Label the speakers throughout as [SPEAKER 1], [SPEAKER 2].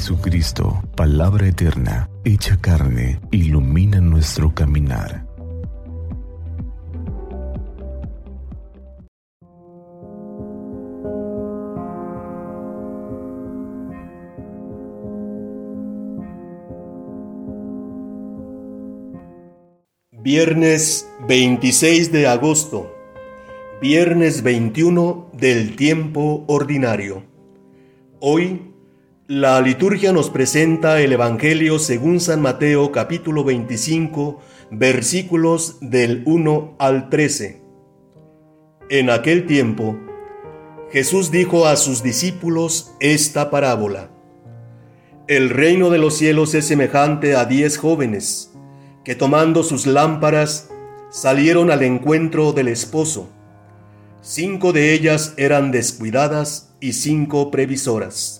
[SPEAKER 1] Jesucristo, palabra eterna, hecha carne, ilumina nuestro caminar.
[SPEAKER 2] Viernes 26 de agosto, viernes 21 del tiempo ordinario. Hoy, la liturgia nos presenta el Evangelio según San Mateo capítulo 25 versículos del 1 al 13. En aquel tiempo, Jesús dijo a sus discípulos esta parábola. El reino de los cielos es semejante a diez jóvenes que tomando sus lámparas salieron al encuentro del esposo. Cinco de ellas eran descuidadas y cinco previsoras.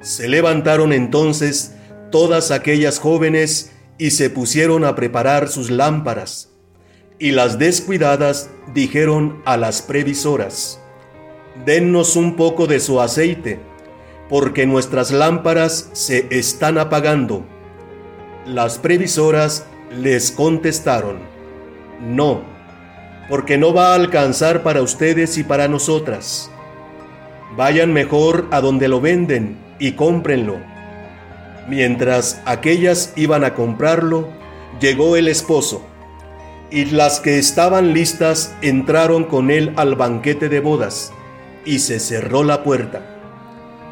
[SPEAKER 2] Se levantaron entonces todas aquellas jóvenes y se pusieron a preparar sus lámparas. Y las descuidadas dijeron a las previsoras, Dennos un poco de su aceite porque nuestras lámparas se están apagando. Las previsoras les contestaron, no, porque no va a alcanzar para ustedes y para nosotras. Vayan mejor a donde lo venden y cómprenlo. Mientras aquellas iban a comprarlo, llegó el esposo, y las que estaban listas entraron con él al banquete de bodas, y se cerró la puerta.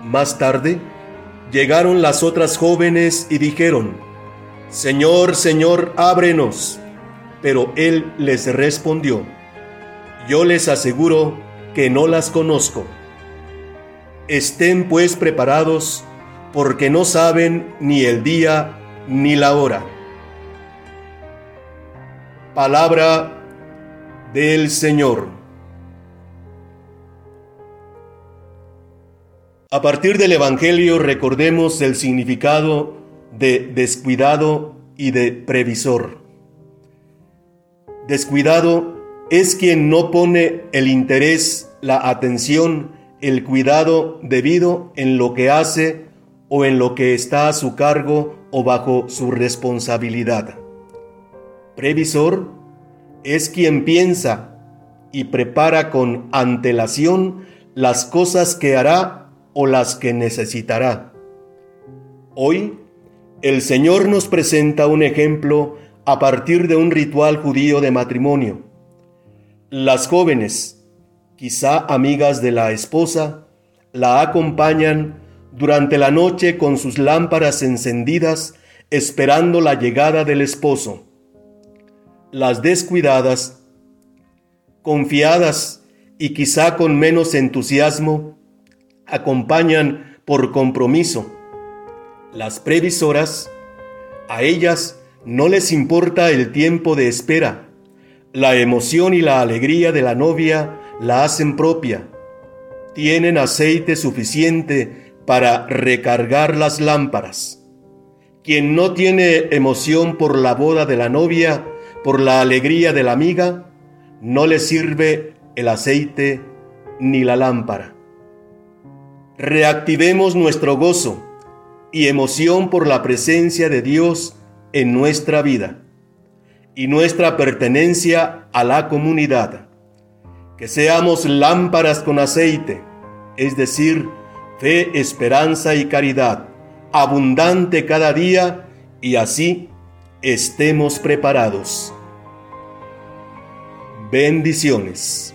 [SPEAKER 2] Más tarde, llegaron las otras jóvenes y dijeron, Señor, Señor, ábrenos. Pero él les respondió, Yo les aseguro que no las conozco. Estén pues preparados, porque no saben ni el día ni la hora. Palabra del Señor. A partir del Evangelio recordemos el significado de descuidado y de previsor. Descuidado es quien no pone el interés, la atención, el cuidado debido en lo que hace o en lo que está a su cargo o bajo su responsabilidad. Previsor es quien piensa y prepara con antelación las cosas que hará o las que necesitará. Hoy, el Señor nos presenta un ejemplo a partir de un ritual judío de matrimonio. Las jóvenes, quizá amigas de la esposa, la acompañan durante la noche con sus lámparas encendidas esperando la llegada del esposo. Las descuidadas, confiadas y quizá con menos entusiasmo, acompañan por compromiso. Las previsoras, a ellas no les importa el tiempo de espera. La emoción y la alegría de la novia la hacen propia. Tienen aceite suficiente para recargar las lámparas. Quien no tiene emoción por la boda de la novia, por la alegría de la amiga, no le sirve el aceite ni la lámpara reactivemos nuestro gozo y emoción por la presencia de Dios en nuestra vida y nuestra pertenencia a la comunidad. Que seamos lámparas con aceite, es decir, fe, esperanza y caridad, abundante cada día y así estemos preparados. Bendiciones.